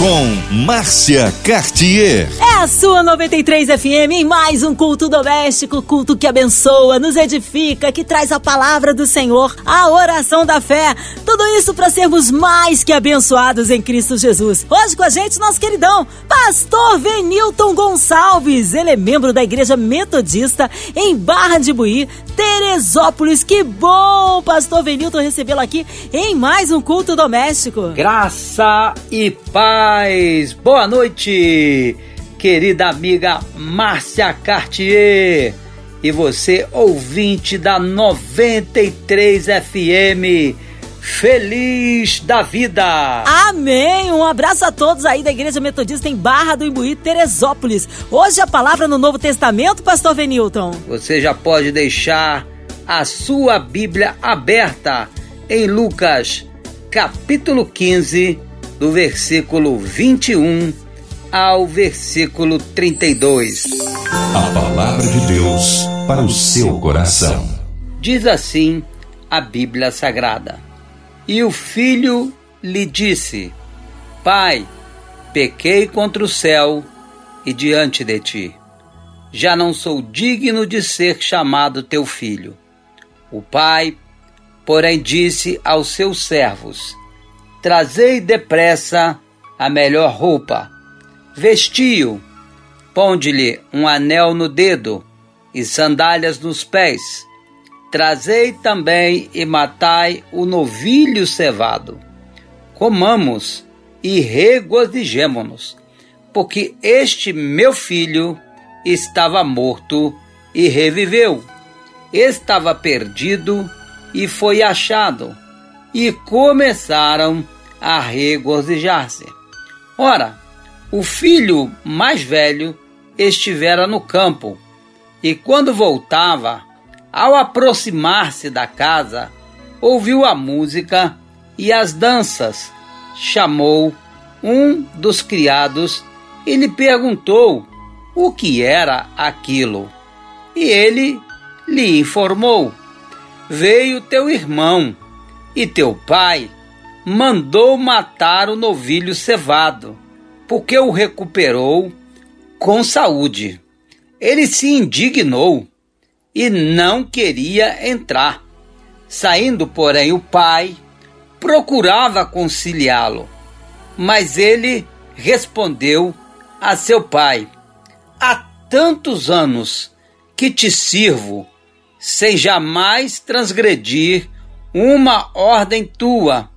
Com Márcia Cartier. É a sua 93 FM em mais um culto doméstico, culto que abençoa, nos edifica, que traz a palavra do Senhor, a oração da fé. Tudo isso para sermos mais que abençoados em Cristo Jesus. Hoje com a gente, nosso queridão, Pastor Venilton Gonçalves. Ele é membro da Igreja Metodista em Barra de Buí, Teresópolis. Que bom, Pastor Venilton, recebê-lo aqui em mais um culto doméstico. Graça e paz. Boa noite, querida amiga Márcia Cartier. E você, ouvinte da 93 FM. Feliz da vida! Amém! Um abraço a todos aí da Igreja Metodista em Barra do Imbuí, Teresópolis. Hoje a palavra no Novo Testamento, Pastor Venilton. Você já pode deixar a sua Bíblia aberta em Lucas, capítulo 15, do versículo 21 ao versículo 32. A palavra de Deus para o seu coração. Diz assim a Bíblia Sagrada. E o filho lhe disse: Pai, pequei contra o céu e diante de ti. Já não sou digno de ser chamado teu filho. O pai, porém, disse aos seus servos: Trazei depressa a melhor roupa, vestiu, ponde-lhe um anel no dedo e sandálias nos pés. Trazei também e matai o novilho cevado. Comamos e regozijemo-nos, porque este meu filho estava morto e reviveu, estava perdido e foi achado, e começaram a regozijar-se. Ora, o filho mais velho estivera no campo, e quando voltava, ao aproximar-se da casa, ouviu a música e as danças. Chamou um dos criados e lhe perguntou o que era aquilo. E ele lhe informou: Veio teu irmão e teu pai mandou matar o novilho cevado, porque o recuperou com saúde. Ele se indignou e não queria entrar. Saindo, porém, o pai procurava conciliá-lo, mas ele respondeu a seu pai: Há tantos anos que te sirvo, sem jamais transgredir uma ordem tua,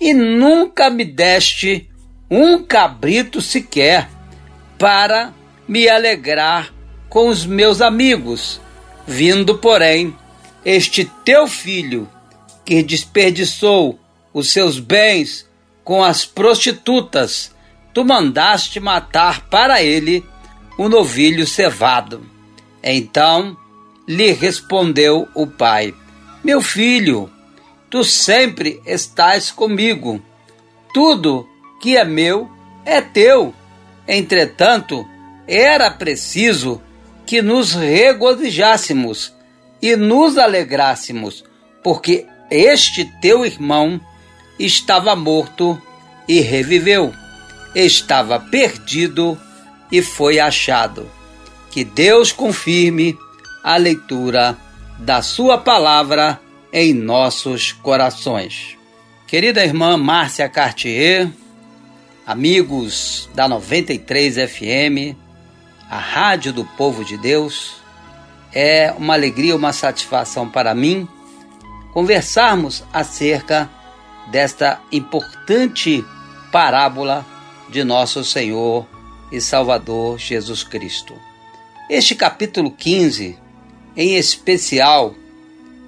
e nunca me deste um cabrito sequer para me alegrar com os meus amigos Vindo, porém, este teu filho, que desperdiçou os seus bens com as prostitutas, tu mandaste matar para ele o um novilho cevado. Então lhe respondeu o pai: Meu filho, tu sempre estás comigo. Tudo que é meu é teu. Entretanto, era preciso que nos regozijássemos e nos alegrássemos, porque este teu irmão estava morto e reviveu, estava perdido e foi achado. Que Deus confirme a leitura da Sua palavra em nossos corações. Querida irmã Márcia Cartier, amigos da 93 FM, a Rádio do Povo de Deus. É uma alegria, uma satisfação para mim conversarmos acerca desta importante parábola de nosso Senhor e Salvador Jesus Cristo. Este capítulo 15, em especial,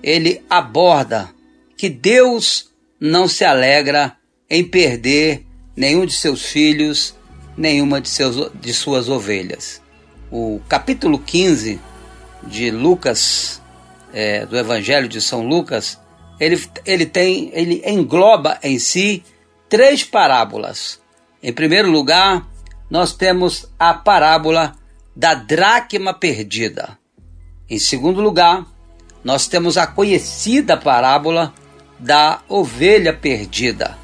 ele aborda que Deus não se alegra em perder nenhum de seus filhos, nenhuma de, seus, de suas ovelhas o capítulo 15 de Lucas, é, do Evangelho de São Lucas, ele, ele tem, ele engloba em si três parábolas. Em primeiro lugar, nós temos a parábola da dracma perdida. Em segundo lugar, nós temos a conhecida parábola da ovelha perdida,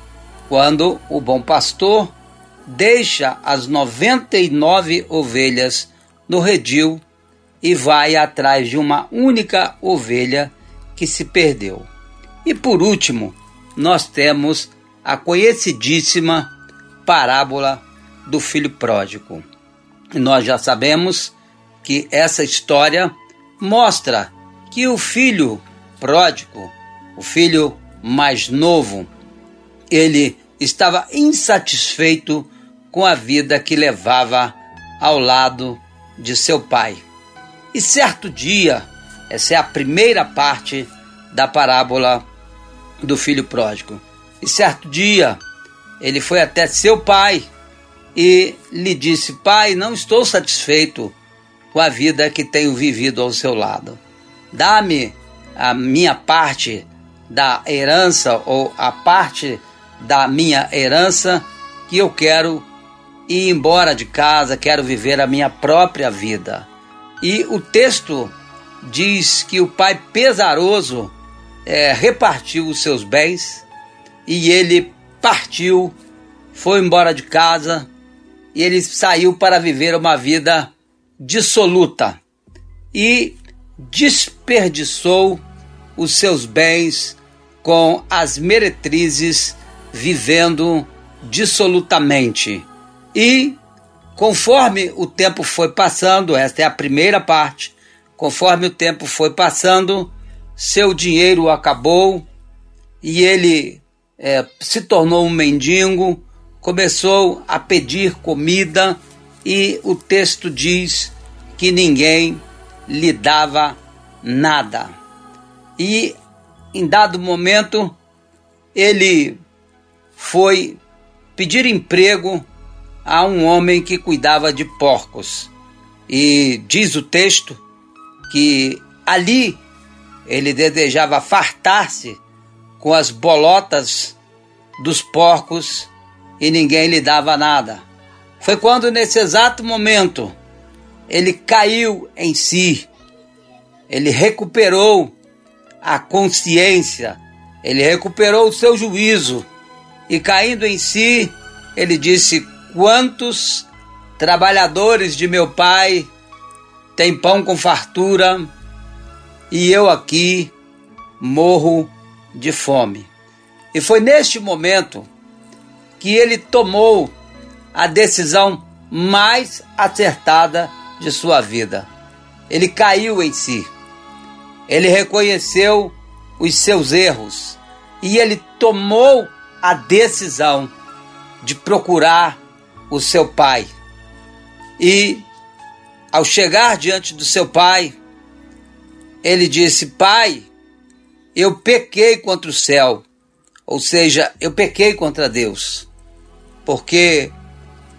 quando o bom pastor deixa as 99 ovelhas no redil e vai atrás de uma única ovelha que se perdeu. E por último, nós temos a conhecidíssima parábola do filho pródigo. E nós já sabemos que essa história mostra que o filho pródigo, o filho mais novo, ele estava insatisfeito com a vida que levava ao lado de seu pai. E certo dia, essa é a primeira parte da parábola do filho pródigo. E certo dia, ele foi até seu pai e lhe disse: Pai, não estou satisfeito com a vida que tenho vivido ao seu lado. Dá-me a minha parte da herança ou a parte da minha herança que eu quero ir embora de casa, quero viver a minha própria vida. E o texto diz que o pai pesaroso é, repartiu os seus bens e ele partiu, foi embora de casa e ele saiu para viver uma vida dissoluta e desperdiçou os seus bens com as meretrizes vivendo dissolutamente. E conforme o tempo foi passando, esta é a primeira parte, conforme o tempo foi passando, seu dinheiro acabou e ele é, se tornou um mendigo, começou a pedir comida e o texto diz que ninguém lhe dava nada. E em dado momento ele foi pedir emprego a um homem que cuidava de porcos. E diz o texto que ali ele desejava fartar-se com as bolotas dos porcos e ninguém lhe dava nada. Foi quando, nesse exato momento, ele caiu em si, ele recuperou a consciência, ele recuperou o seu juízo. E, caindo em si, ele disse: Quantos trabalhadores de meu pai têm pão com fartura e eu aqui morro de fome? E foi neste momento que ele tomou a decisão mais acertada de sua vida. Ele caiu em si. Ele reconheceu os seus erros e ele tomou a decisão de procurar o seu pai. E ao chegar diante do seu pai, ele disse: Pai, eu pequei contra o céu, ou seja, eu pequei contra Deus, porque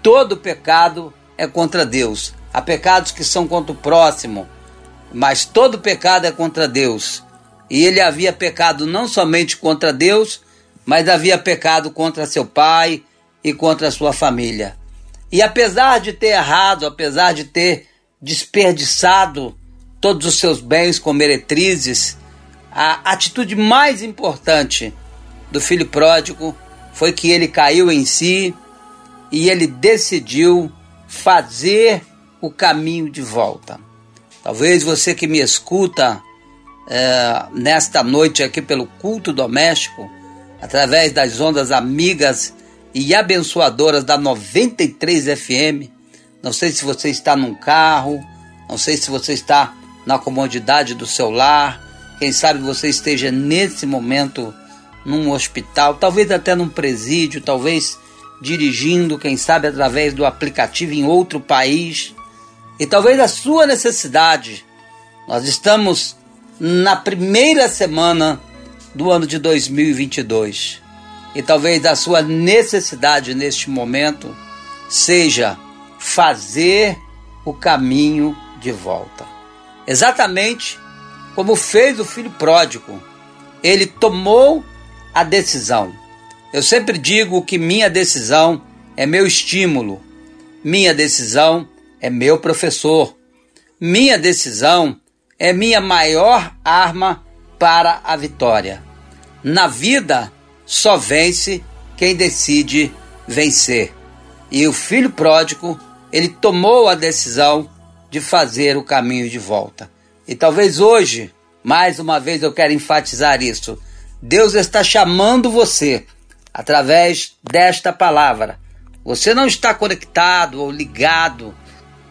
todo pecado é contra Deus. Há pecados que são contra o próximo, mas todo pecado é contra Deus. E ele havia pecado não somente contra Deus, mas havia pecado contra seu pai e contra sua família. E apesar de ter errado, apesar de ter desperdiçado todos os seus bens com meretrizes, a atitude mais importante do filho pródigo foi que ele caiu em si e ele decidiu fazer o caminho de volta. Talvez você que me escuta é, nesta noite aqui pelo culto doméstico, através das ondas amigas e abençoadoras da 93 FM. Não sei se você está num carro, não sei se você está na comodidade do seu lar, quem sabe você esteja nesse momento num hospital, talvez até num presídio, talvez dirigindo, quem sabe através do aplicativo em outro país. E talvez a sua necessidade. Nós estamos na primeira semana do ano de 2022. E talvez a sua necessidade neste momento seja fazer o caminho de volta. Exatamente como fez o filho pródigo. Ele tomou a decisão. Eu sempre digo que minha decisão é meu estímulo, minha decisão é meu professor. Minha decisão é minha maior arma para a vitória. Na vida, só vence quem decide vencer. E o filho pródigo, ele tomou a decisão de fazer o caminho de volta. E talvez hoje, mais uma vez eu quero enfatizar isso. Deus está chamando você através desta palavra. Você não está conectado ou ligado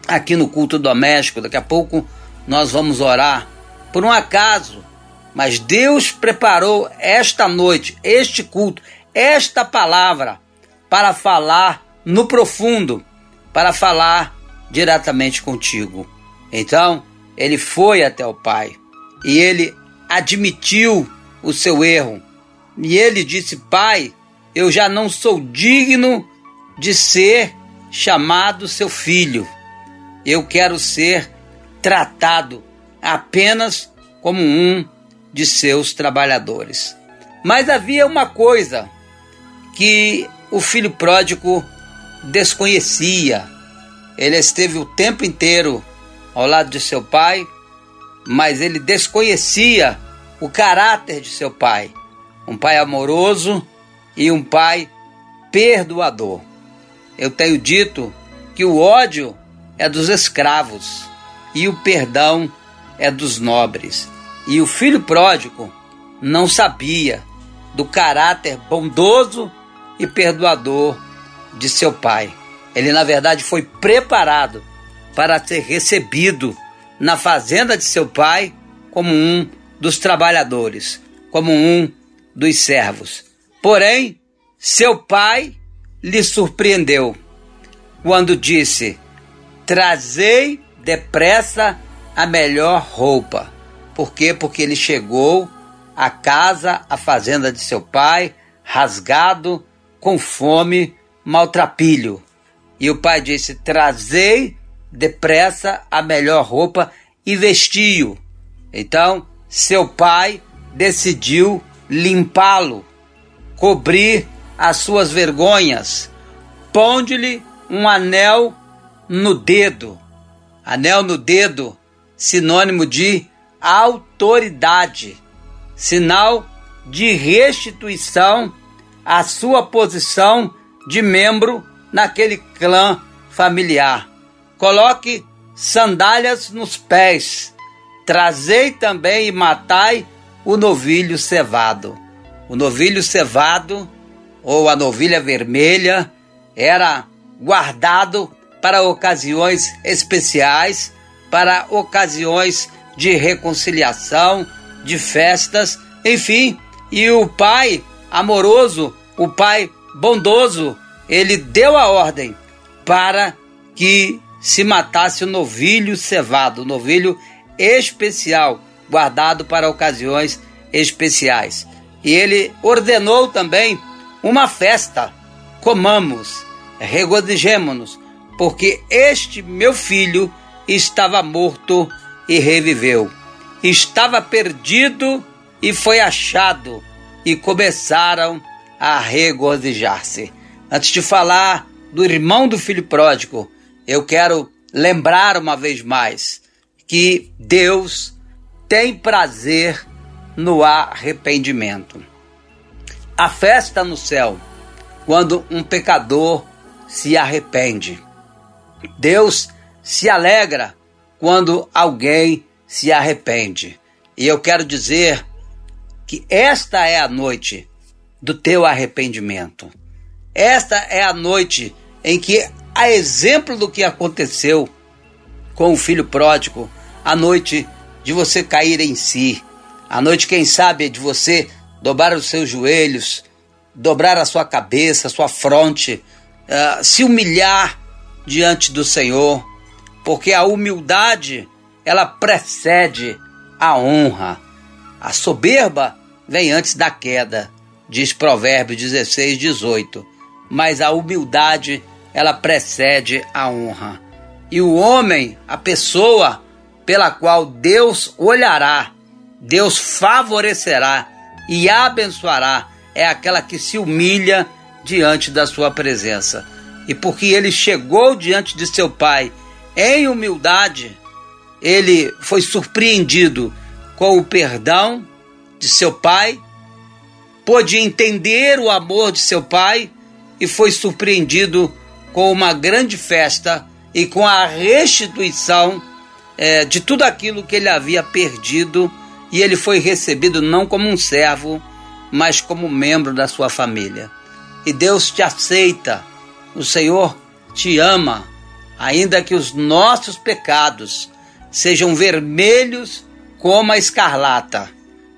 aqui no culto doméstico. Daqui a pouco nós vamos orar por um acaso, mas Deus preparou esta noite, este culto, esta palavra para falar no profundo, para falar diretamente contigo. Então, ele foi até o Pai e ele admitiu o seu erro. E ele disse: Pai, eu já não sou digno de ser chamado seu filho. Eu quero ser tratado apenas como um de seus trabalhadores. Mas havia uma coisa que o filho pródigo desconhecia. Ele esteve o tempo inteiro ao lado de seu pai, mas ele desconhecia o caráter de seu pai. Um pai amoroso e um pai perdoador. Eu tenho dito que o ódio é dos escravos e o perdão é dos nobres. E o filho pródigo não sabia do caráter bondoso e perdoador de seu pai. Ele, na verdade, foi preparado para ser recebido na fazenda de seu pai como um dos trabalhadores, como um dos servos. Porém, seu pai lhe surpreendeu quando disse: Trazei depressa a melhor roupa. Por quê? Porque ele chegou à casa, à fazenda de seu pai, rasgado, com fome, maltrapilho. E o pai disse: Trazei depressa a melhor roupa e vestiu. Então, seu pai decidiu limpá-lo, cobrir as suas vergonhas, ponde-lhe um anel no dedo. Anel no dedo, sinônimo de autoridade, sinal de restituição à sua posição de membro naquele clã familiar. Coloque sandálias nos pés, trazei também e matai o novilho cevado. O novilho cevado, ou a novilha vermelha, era guardado para ocasiões especiais, para ocasiões de reconciliação, de festas, enfim. E o pai amoroso, o pai bondoso, ele deu a ordem para que se matasse o novilho cevado, o novilho especial, guardado para ocasiões especiais. E ele ordenou também uma festa. Comamos, regozijemo-nos, porque este meu filho estava morto e reviveu. Estava perdido e foi achado, e começaram a regozijar-se. Antes de falar do irmão do filho pródigo, eu quero lembrar uma vez mais que Deus tem prazer no arrependimento. A festa no céu, quando um pecador se arrepende. Deus se alegra quando alguém se arrepende. E eu quero dizer que esta é a noite do teu arrependimento. Esta é a noite em que, a exemplo do que aconteceu com o filho pródigo, a noite de você cair em si, a noite, quem sabe, de você dobrar os seus joelhos, dobrar a sua cabeça, a sua fronte, uh, se humilhar diante do Senhor, porque a humildade ela precede a honra. A soberba vem antes da queda, diz Provérbios 16, 18. Mas a humildade ela precede a honra. E o homem, a pessoa pela qual Deus olhará, Deus favorecerá e abençoará, é aquela que se humilha diante da sua presença. E porque ele chegou diante de seu pai em humildade, ele foi surpreendido com o perdão de seu pai, pôde entender o amor de seu pai e foi surpreendido com uma grande festa e com a restituição é, de tudo aquilo que ele havia perdido e ele foi recebido não como um servo, mas como membro da sua família. E Deus te aceita, o Senhor te ama, ainda que os nossos pecados sejam vermelhos como a escarlata.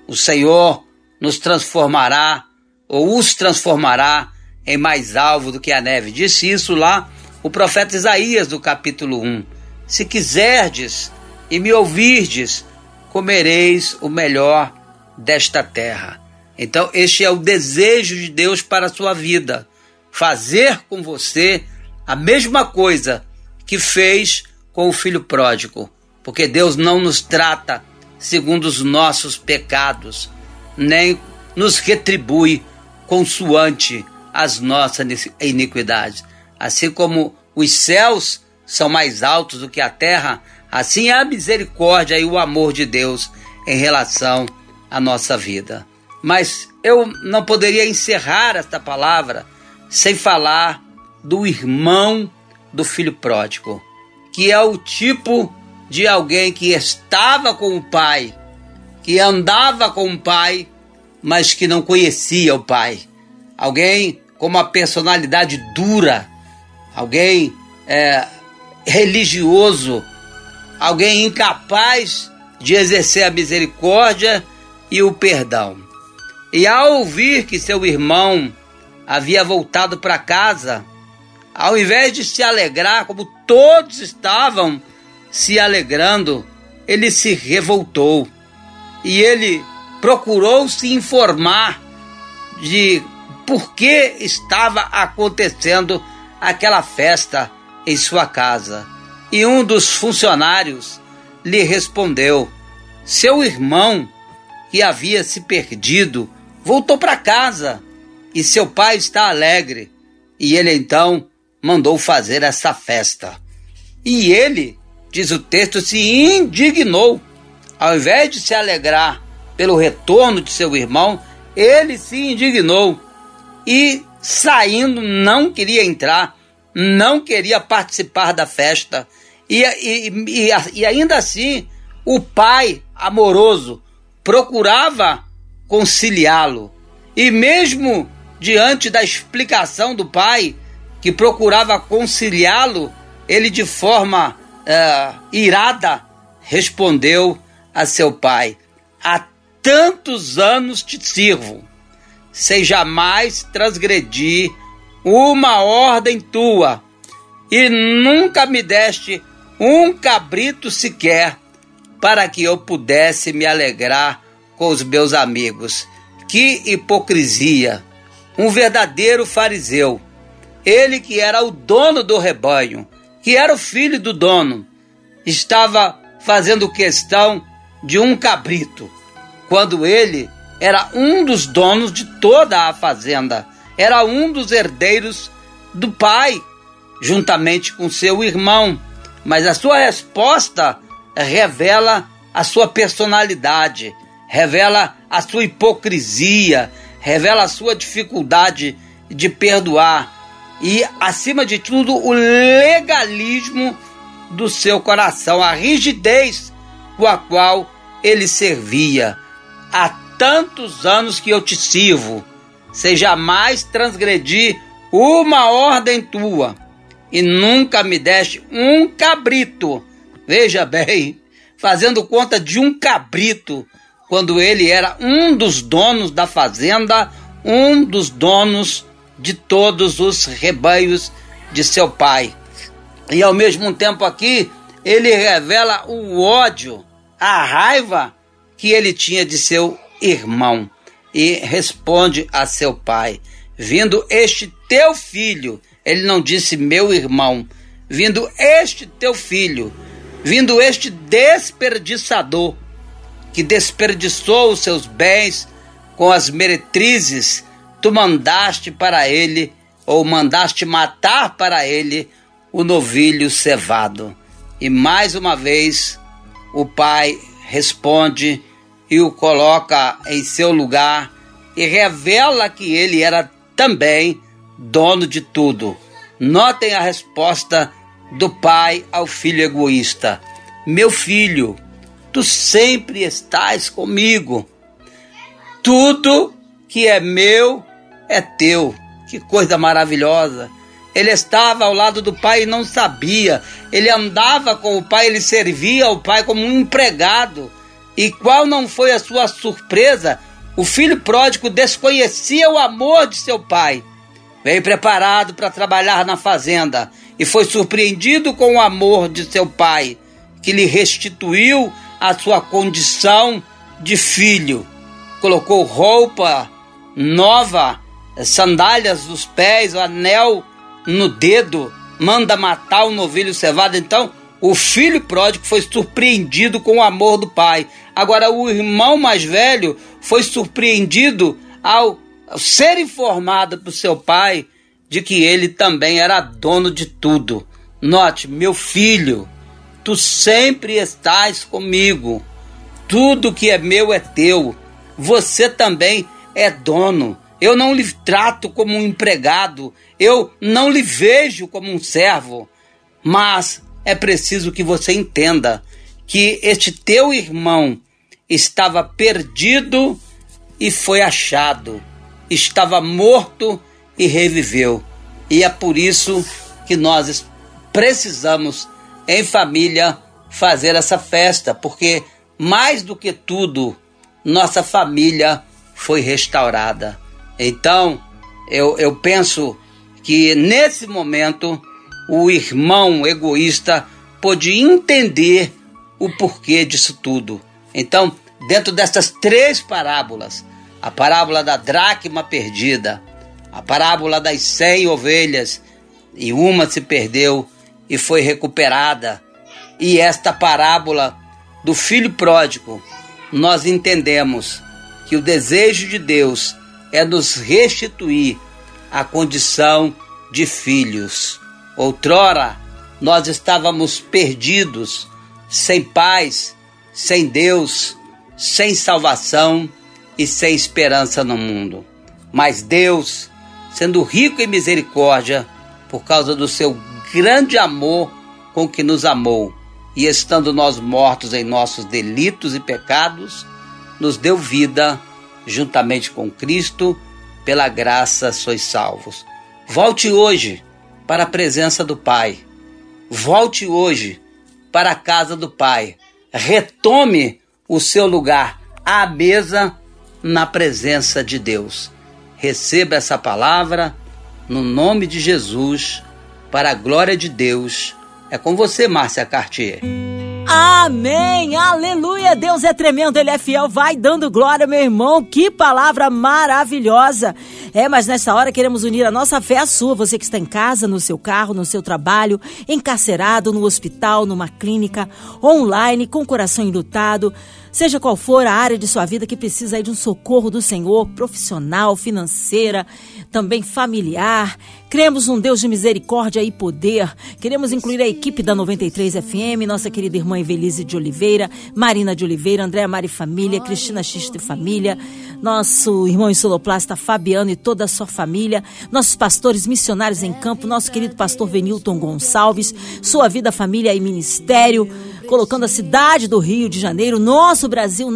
O Senhor nos transformará ou os transformará em mais alvo do que a neve. Disse isso lá o profeta Isaías do capítulo 1. Se quiserdes e me ouvirdes, comereis o melhor desta terra. Então, este é o desejo de Deus para a sua vida: fazer com você a mesma coisa que fez com o filho pródigo, porque Deus não nos trata segundo os nossos pecados, nem nos retribui consoante as nossas iniquidades. Assim como os céus são mais altos do que a terra, assim é a misericórdia e o amor de Deus em relação à nossa vida. Mas eu não poderia encerrar esta palavra sem falar do irmão do filho pródigo, que é o tipo de alguém que estava com o pai, que andava com o pai, mas que não conhecia o pai. Alguém com uma personalidade dura, alguém é, religioso, alguém incapaz de exercer a misericórdia e o perdão. E ao ouvir que seu irmão havia voltado para casa, ao invés de se alegrar como todos estavam se alegrando, ele se revoltou e ele procurou se informar de por que estava acontecendo aquela festa em sua casa. E um dos funcionários lhe respondeu: Seu irmão, que havia se perdido, voltou para casa e seu pai está alegre. E ele então mandou fazer essa festa. E ele, diz o texto, se indignou. Ao invés de se alegrar pelo retorno de seu irmão, ele se indignou e, saindo, não queria entrar, não queria participar da festa. E, e, e, e ainda assim, o pai amoroso procurava conciliá-lo. E mesmo diante da explicação do pai, que procurava conciliá-lo, ele de forma uh, irada respondeu a seu pai: Há tantos anos te sirvo, sem jamais transgredir uma ordem tua, e nunca me deste um cabrito sequer para que eu pudesse me alegrar com os meus amigos. Que hipocrisia! Um verdadeiro fariseu. Ele que era o dono do rebanho, que era o filho do dono, estava fazendo questão de um cabrito, quando ele era um dos donos de toda a fazenda, era um dos herdeiros do pai, juntamente com seu irmão. Mas a sua resposta revela a sua personalidade, revela a sua hipocrisia, revela a sua dificuldade de perdoar e, acima de tudo, o legalismo do seu coração, a rigidez com a qual ele servia. Há tantos anos que eu te sirvo, sem jamais transgredir uma ordem tua, e nunca me deste um cabrito. Veja bem, fazendo conta de um cabrito, quando ele era um dos donos da fazenda, um dos donos de todos os rebanhos de seu pai. E ao mesmo tempo aqui, ele revela o ódio, a raiva que ele tinha de seu irmão e responde a seu pai: Vindo este teu filho, ele não disse meu irmão, vindo este teu filho, vindo este desperdiçador, que desperdiçou os seus bens com as meretrizes, tu mandaste para ele, ou mandaste matar para ele, o novilho cevado. E mais uma vez o pai responde e o coloca em seu lugar e revela que ele era também dono de tudo. Notem a resposta do pai ao filho egoísta: Meu filho, tu sempre estás comigo. Tudo que é meu é teu. Que coisa maravilhosa. Ele estava ao lado do pai e não sabia. Ele andava com o pai, ele servia ao pai como um empregado. E qual não foi a sua surpresa? O filho pródigo desconhecia o amor de seu pai. Veio preparado para trabalhar na fazenda e foi surpreendido com o amor de seu pai, que lhe restituiu a sua condição de filho. Colocou roupa nova, sandálias nos pés, anel no dedo, manda matar o novilho cevado. Então, o filho pródigo foi surpreendido com o amor do pai. Agora, o irmão mais velho foi surpreendido ao ser informado por seu pai de que ele também era dono de tudo. Note, meu filho, tu sempre estás comigo. Tudo que é meu é teu. Você também é dono. Eu não lhe trato como um empregado, eu não lhe vejo como um servo. Mas é preciso que você entenda que este teu irmão estava perdido e foi achado, estava morto e reviveu. E é por isso que nós precisamos, em família, fazer essa festa, porque mais do que tudo, nossa família foi restaurada. Então, eu, eu penso que nesse momento o irmão egoísta pôde entender o porquê disso tudo. Então, dentro dessas três parábolas, a parábola da dracma perdida, a parábola das cem ovelhas, e uma se perdeu e foi recuperada, e esta parábola do filho pródigo, nós entendemos que o desejo de Deus é nos restituir a condição de filhos. Outrora, nós estávamos perdidos, sem paz, sem Deus, sem salvação e sem esperança no mundo. Mas Deus, sendo rico em misericórdia, por causa do seu grande amor com que nos amou, e estando nós mortos em nossos delitos e pecados, nos deu vida juntamente com Cristo, pela graça sois salvos. Volte hoje para a presença do Pai. Volte hoje para a casa do Pai. Retome o seu lugar à mesa na presença de Deus. Receba essa palavra no nome de Jesus, para a glória de Deus. É com você, Márcia Cartier. Amém! Aleluia! Deus é tremendo, Ele é fiel. Vai dando glória, meu irmão. Que palavra maravilhosa! É, mas nessa hora queremos unir a nossa fé à sua. Você que está em casa, no seu carro, no seu trabalho, encarcerado, no hospital, numa clínica, online, com o coração enlutado. Seja qual for a área de sua vida que precisa de um socorro do Senhor, profissional, financeira, também familiar. Cremos num Deus de misericórdia e poder. Queremos incluir a equipe da 93 FM, nossa querida irmã Evelise de Oliveira, Marina de Oliveira, Andréa Mari Família, Cristina Xista e Família, nosso irmão insuloplasta Fabiano e toda a sua família, nossos pastores missionários em campo, nosso querido pastor Venilton Gonçalves, sua vida, família e ministério colocando a cidade do Rio de Janeiro, nosso Brasil,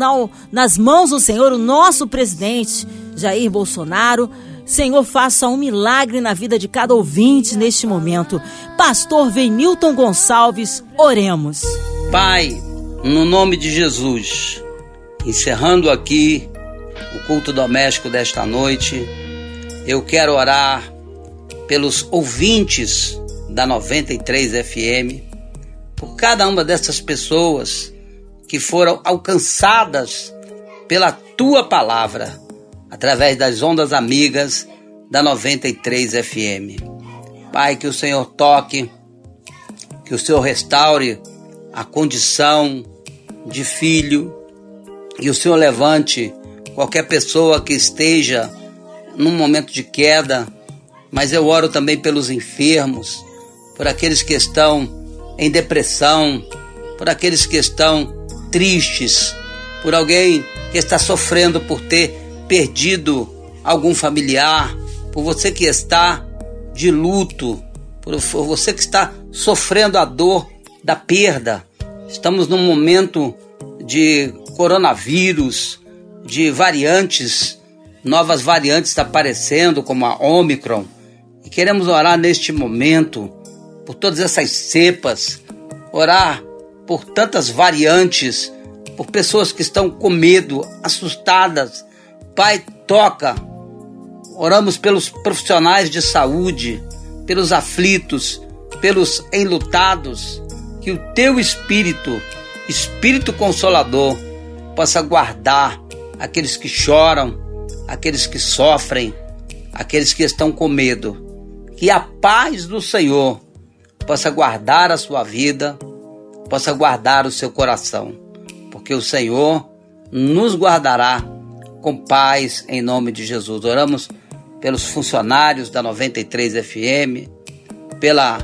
nas mãos do Senhor, o nosso presidente Jair Bolsonaro. Senhor, faça um milagre na vida de cada ouvinte neste momento. Pastor Venilton Gonçalves, oremos. Pai, no nome de Jesus, encerrando aqui o culto doméstico desta noite, eu quero orar pelos ouvintes da 93 FM, por cada uma dessas pessoas que foram alcançadas pela tua palavra, através das ondas amigas da 93 FM. Pai, que o Senhor toque, que o Senhor restaure a condição de filho, e o Senhor levante qualquer pessoa que esteja num momento de queda, mas eu oro também pelos enfermos, por aqueles que estão em depressão, por aqueles que estão tristes, por alguém que está sofrendo por ter perdido algum familiar, por você que está de luto, por você que está sofrendo a dor da perda. Estamos num momento de coronavírus, de variantes, novas variantes aparecendo, como a Omicron. E queremos orar neste momento por todas essas cepas, orar por tantas variantes, por pessoas que estão com medo, assustadas. Pai, toca. Oramos pelos profissionais de saúde, pelos aflitos, pelos enlutados, que o teu espírito, espírito consolador, possa guardar aqueles que choram, aqueles que sofrem, aqueles que estão com medo. Que a paz do Senhor possa guardar a sua vida, possa guardar o seu coração, porque o Senhor nos guardará com paz em nome de Jesus. Oramos pelos funcionários da 93 FM, pela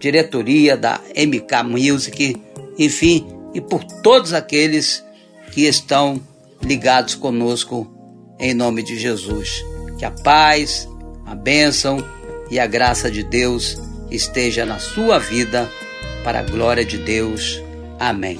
diretoria da MK Music, enfim, e por todos aqueles que estão ligados conosco em nome de Jesus. Que a paz, a bênção e a graça de Deus esteja na sua vida, para a glória de Deus. Amém.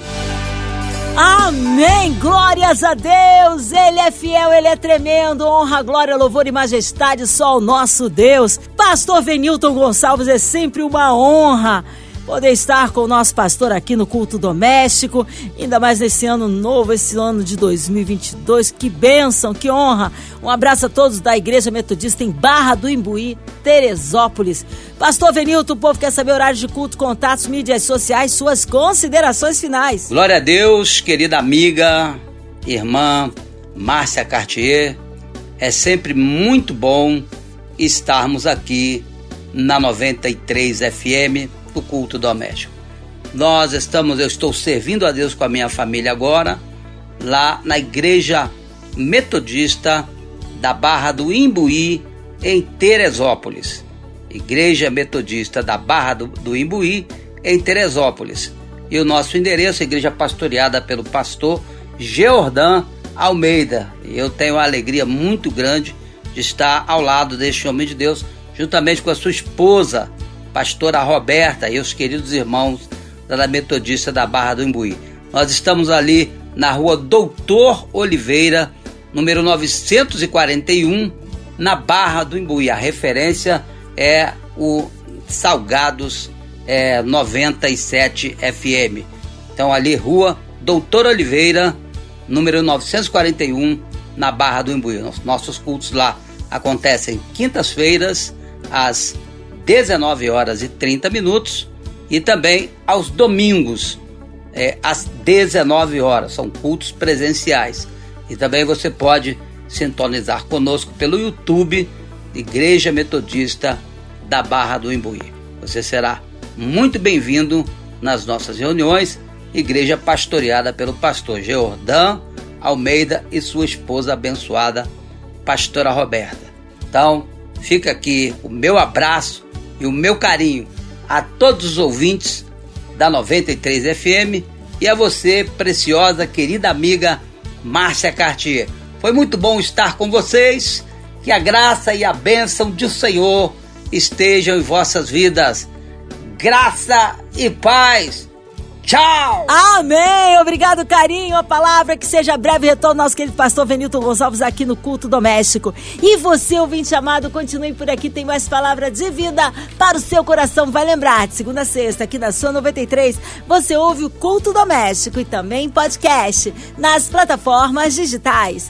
Amém! Glórias a Deus! Ele é fiel, ele é tremendo. Honra, glória, louvor e majestade só ao nosso Deus. Pastor Venilton Gonçalves é sempre uma honra poder estar com o nosso pastor aqui no culto doméstico, ainda mais nesse ano novo, esse ano de 2022. Que bênção, que honra! Um abraço a todos da Igreja Metodista em Barra do Imbuí, Teresópolis. Pastor Venilton, o povo quer saber horários de culto, contatos, mídias sociais, suas considerações finais. Glória a Deus, querida amiga, irmã Márcia Cartier. É sempre muito bom estarmos aqui na 93 FM do culto doméstico. Nós estamos, eu estou servindo a Deus com a minha família agora, lá na igreja metodista da Barra do Imbuí, em Teresópolis. Igreja Metodista da Barra do, do Imbuí, em Teresópolis. E o nosso endereço, igreja pastoreada pelo pastor Geordan Almeida. E eu tenho uma alegria muito grande de estar ao lado deste homem de Deus, juntamente com a sua esposa, pastora Roberta e os queridos irmãos da Metodista da Barra do Imbuí. Nós estamos ali na rua Doutor Oliveira, número 941, na Barra do Imbuí. A referência é o Salgados é, 97 FM. Então ali, rua Doutor Oliveira, número 941, na Barra do Imbuí. Nossos cultos lá acontecem quintas-feiras, às 19 horas e 30 minutos e também aos domingos é, às 19 horas. São cultos presenciais. E também você pode sintonizar conosco pelo YouTube Igreja Metodista da Barra do Imbuí. Você será muito bem-vindo nas nossas reuniões, igreja pastoreada pelo pastor Geordan Almeida e sua esposa abençoada, pastora Roberta. Então, fica aqui o meu abraço e o meu carinho a todos os ouvintes da 93 FM e a você, preciosa, querida amiga Márcia Cartier. Foi muito bom estar com vocês. Que a graça e a bênção do Senhor estejam em vossas vidas. Graça e paz Tchau! Amém! Obrigado, carinho, a palavra, que seja breve retorno nosso querido pastor Venilton Gonçalves aqui no culto doméstico. E você, ouvinte amado, continue por aqui, tem mais palavra de vida para o seu coração. Vai lembrar, de segunda a sexta, aqui na sua 93, você ouve o culto doméstico e também podcast nas plataformas digitais.